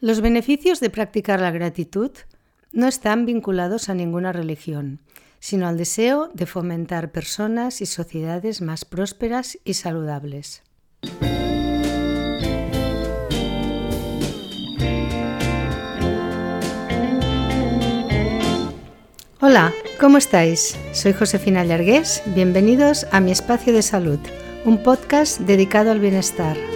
Los beneficios de practicar la gratitud no están vinculados a ninguna religión, sino al deseo de fomentar personas y sociedades más prósperas y saludables. Hola, ¿cómo estáis? Soy Josefina Llargués, bienvenidos a mi espacio de salud, un podcast dedicado al bienestar.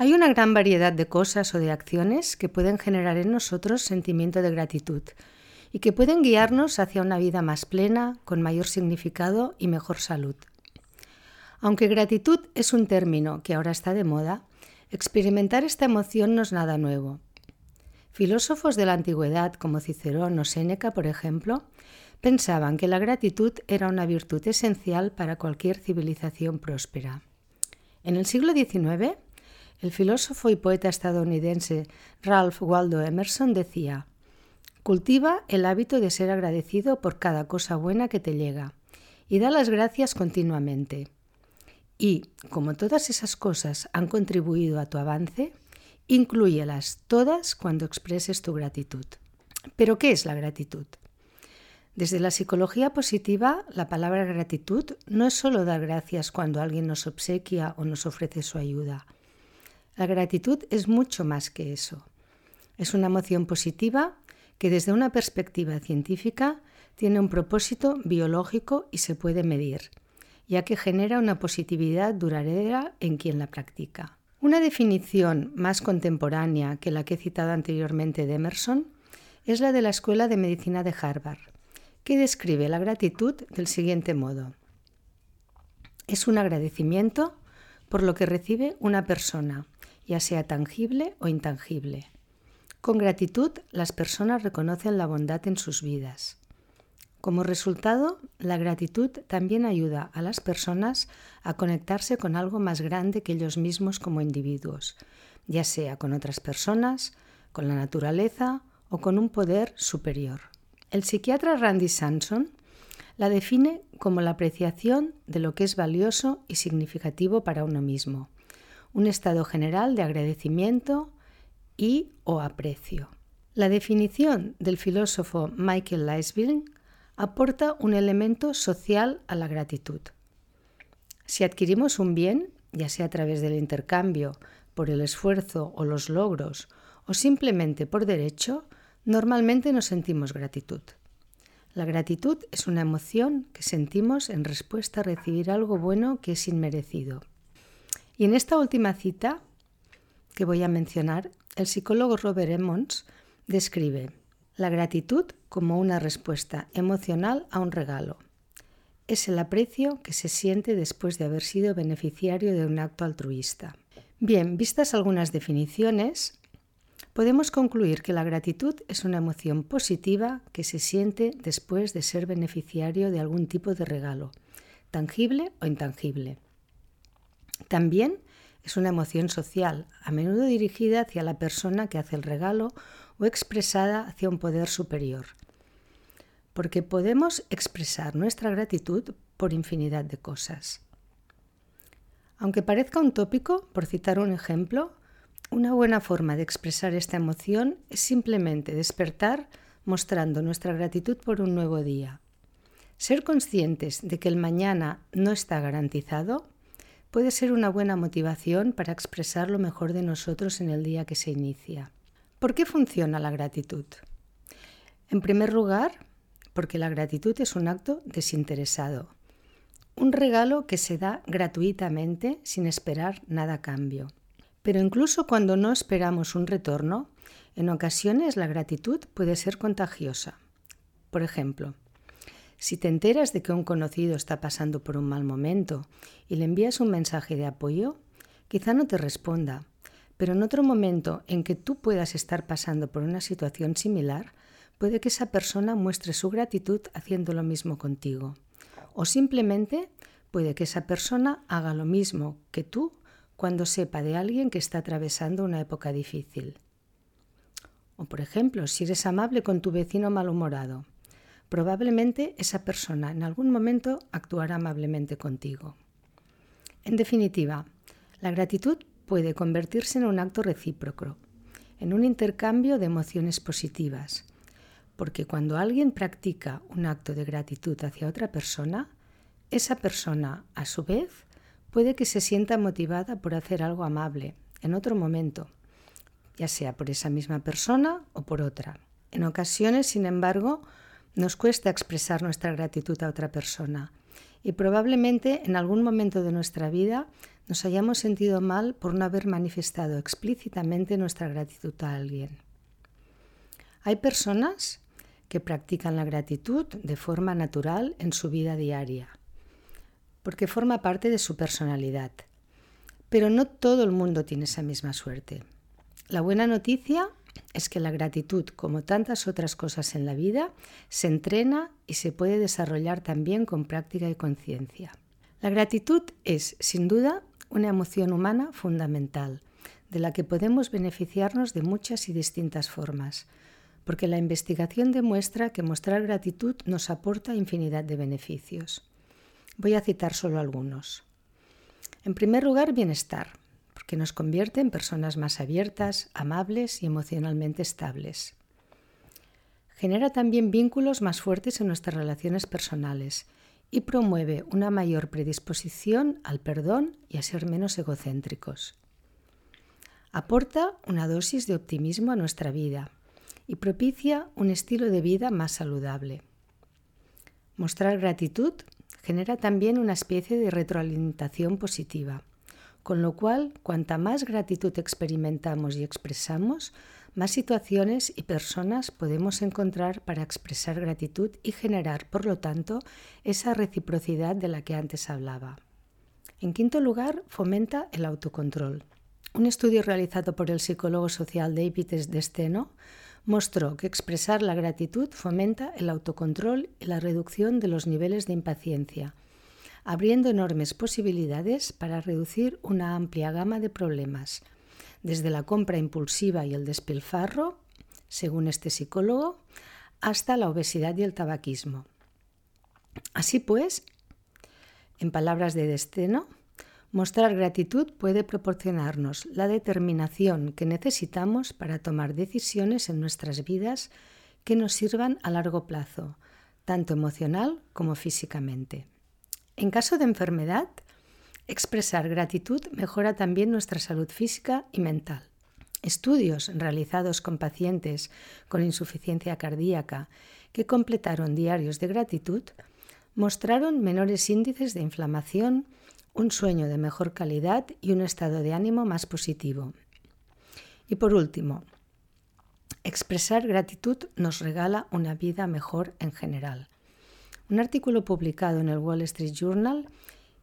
Hay una gran variedad de cosas o de acciones que pueden generar en nosotros sentimiento de gratitud y que pueden guiarnos hacia una vida más plena, con mayor significado y mejor salud. Aunque gratitud es un término que ahora está de moda, experimentar esta emoción no es nada nuevo. Filósofos de la antigüedad como Cicerón o Séneca, por ejemplo, pensaban que la gratitud era una virtud esencial para cualquier civilización próspera. En el siglo XIX, el filósofo y poeta estadounidense Ralph Waldo Emerson decía, Cultiva el hábito de ser agradecido por cada cosa buena que te llega y da las gracias continuamente. Y, como todas esas cosas han contribuido a tu avance, inclúyelas todas cuando expreses tu gratitud. Pero, ¿qué es la gratitud? Desde la psicología positiva, la palabra gratitud no es solo dar gracias cuando alguien nos obsequia o nos ofrece su ayuda la gratitud es mucho más que eso. Es una emoción positiva que desde una perspectiva científica tiene un propósito biológico y se puede medir, ya que genera una positividad duradera en quien la practica. Una definición más contemporánea que la que he citado anteriormente de Emerson es la de la Escuela de Medicina de Harvard, que describe la gratitud del siguiente modo. Es un agradecimiento por lo que recibe una persona, ya sea tangible o intangible. Con gratitud, las personas reconocen la bondad en sus vidas. Como resultado, la gratitud también ayuda a las personas a conectarse con algo más grande que ellos mismos como individuos, ya sea con otras personas, con la naturaleza o con un poder superior. El psiquiatra Randy Sanson la define como la apreciación de lo que es valioso y significativo para uno mismo un estado general de agradecimiento y o aprecio. La definición del filósofo Michael Leisville aporta un elemento social a la gratitud. Si adquirimos un bien, ya sea a través del intercambio, por el esfuerzo o los logros, o simplemente por derecho, normalmente nos sentimos gratitud. La gratitud es una emoción que sentimos en respuesta a recibir algo bueno que es inmerecido. Y en esta última cita que voy a mencionar, el psicólogo Robert Emmons describe la gratitud como una respuesta emocional a un regalo. Es el aprecio que se siente después de haber sido beneficiario de un acto altruista. Bien, vistas algunas definiciones, podemos concluir que la gratitud es una emoción positiva que se siente después de ser beneficiario de algún tipo de regalo, tangible o intangible. También es una emoción social, a menudo dirigida hacia la persona que hace el regalo o expresada hacia un poder superior. Porque podemos expresar nuestra gratitud por infinidad de cosas. Aunque parezca un tópico, por citar un ejemplo, una buena forma de expresar esta emoción es simplemente despertar mostrando nuestra gratitud por un nuevo día. Ser conscientes de que el mañana no está garantizado puede ser una buena motivación para expresar lo mejor de nosotros en el día que se inicia. ¿Por qué funciona la gratitud? En primer lugar, porque la gratitud es un acto desinteresado, un regalo que se da gratuitamente sin esperar nada a cambio. Pero incluso cuando no esperamos un retorno, en ocasiones la gratitud puede ser contagiosa. Por ejemplo, si te enteras de que un conocido está pasando por un mal momento y le envías un mensaje de apoyo, quizá no te responda, pero en otro momento en que tú puedas estar pasando por una situación similar, puede que esa persona muestre su gratitud haciendo lo mismo contigo. O simplemente puede que esa persona haga lo mismo que tú cuando sepa de alguien que está atravesando una época difícil. O por ejemplo, si eres amable con tu vecino malhumorado, probablemente esa persona en algún momento actuará amablemente contigo. En definitiva, la gratitud puede convertirse en un acto recíproco, en un intercambio de emociones positivas, porque cuando alguien practica un acto de gratitud hacia otra persona, esa persona, a su vez, puede que se sienta motivada por hacer algo amable en otro momento, ya sea por esa misma persona o por otra. En ocasiones, sin embargo, nos cuesta expresar nuestra gratitud a otra persona y probablemente en algún momento de nuestra vida nos hayamos sentido mal por no haber manifestado explícitamente nuestra gratitud a alguien. Hay personas que practican la gratitud de forma natural en su vida diaria, porque forma parte de su personalidad. Pero no todo el mundo tiene esa misma suerte. La buena noticia es que la gratitud, como tantas otras cosas en la vida, se entrena y se puede desarrollar también con práctica y conciencia. La gratitud es, sin duda, una emoción humana fundamental, de la que podemos beneficiarnos de muchas y distintas formas, porque la investigación demuestra que mostrar gratitud nos aporta infinidad de beneficios. Voy a citar solo algunos. En primer lugar, bienestar, porque nos convierte en personas más abiertas, amables y emocionalmente estables. Genera también vínculos más fuertes en nuestras relaciones personales y promueve una mayor predisposición al perdón y a ser menos egocéntricos. Aporta una dosis de optimismo a nuestra vida y propicia un estilo de vida más saludable. Mostrar gratitud genera también una especie de retroalimentación positiva, con lo cual cuanta más gratitud experimentamos y expresamos, más situaciones y personas podemos encontrar para expresar gratitud y generar, por lo tanto, esa reciprocidad de la que antes hablaba. En quinto lugar, fomenta el autocontrol. Un estudio realizado por el psicólogo social David Desteno mostró que expresar la gratitud fomenta el autocontrol y la reducción de los niveles de impaciencia, abriendo enormes posibilidades para reducir una amplia gama de problemas, desde la compra impulsiva y el despilfarro, según este psicólogo, hasta la obesidad y el tabaquismo. Así pues, en palabras de Desteno, Mostrar gratitud puede proporcionarnos la determinación que necesitamos para tomar decisiones en nuestras vidas que nos sirvan a largo plazo, tanto emocional como físicamente. En caso de enfermedad, expresar gratitud mejora también nuestra salud física y mental. Estudios realizados con pacientes con insuficiencia cardíaca que completaron diarios de gratitud mostraron menores índices de inflamación, un sueño de mejor calidad y un estado de ánimo más positivo. Y por último, expresar gratitud nos regala una vida mejor en general. Un artículo publicado en el Wall Street Journal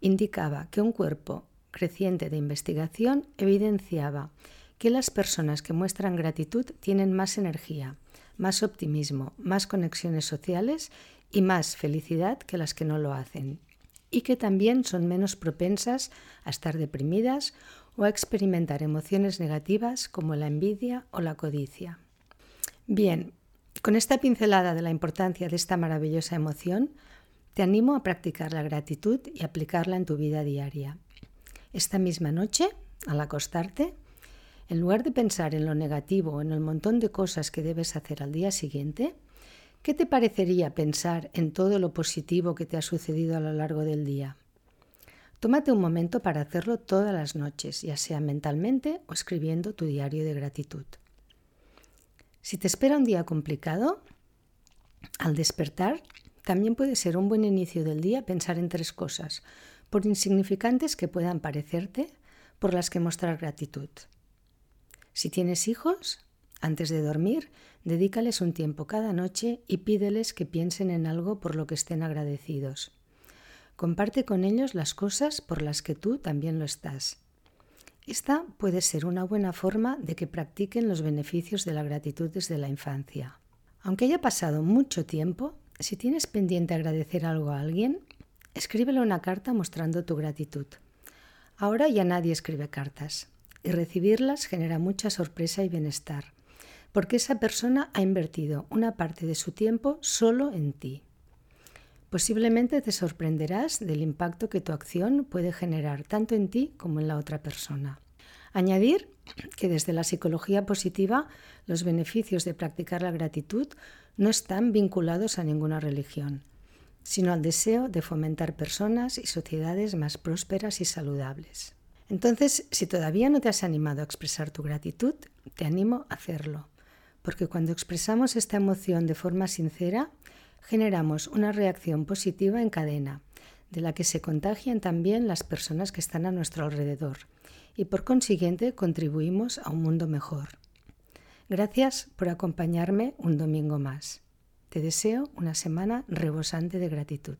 indicaba que un cuerpo creciente de investigación evidenciaba que las personas que muestran gratitud tienen más energía, más optimismo, más conexiones sociales y más felicidad que las que no lo hacen y que también son menos propensas a estar deprimidas o a experimentar emociones negativas como la envidia o la codicia. Bien, con esta pincelada de la importancia de esta maravillosa emoción, te animo a practicar la gratitud y aplicarla en tu vida diaria. Esta misma noche, al acostarte, en lugar de pensar en lo negativo en el montón de cosas que debes hacer al día siguiente, ¿Qué te parecería pensar en todo lo positivo que te ha sucedido a lo largo del día? Tómate un momento para hacerlo todas las noches, ya sea mentalmente o escribiendo tu diario de gratitud. Si te espera un día complicado, al despertar también puede ser un buen inicio del día pensar en tres cosas, por insignificantes que puedan parecerte, por las que mostrar gratitud. Si tienes hijos, antes de dormir, dedícales un tiempo cada noche y pídeles que piensen en algo por lo que estén agradecidos. Comparte con ellos las cosas por las que tú también lo estás. Esta puede ser una buena forma de que practiquen los beneficios de la gratitud desde la infancia. Aunque haya pasado mucho tiempo, si tienes pendiente agradecer algo a alguien, escríbele una carta mostrando tu gratitud. Ahora ya nadie escribe cartas y recibirlas genera mucha sorpresa y bienestar, porque esa persona ha invertido una parte de su tiempo solo en ti. Posiblemente te sorprenderás del impacto que tu acción puede generar tanto en ti como en la otra persona. Añadir que desde la psicología positiva los beneficios de practicar la gratitud no están vinculados a ninguna religión, sino al deseo de fomentar personas y sociedades más prósperas y saludables. Entonces, si todavía no te has animado a expresar tu gratitud, te animo a hacerlo, porque cuando expresamos esta emoción de forma sincera, generamos una reacción positiva en cadena, de la que se contagian también las personas que están a nuestro alrededor, y por consiguiente contribuimos a un mundo mejor. Gracias por acompañarme un domingo más. Te deseo una semana rebosante de gratitud.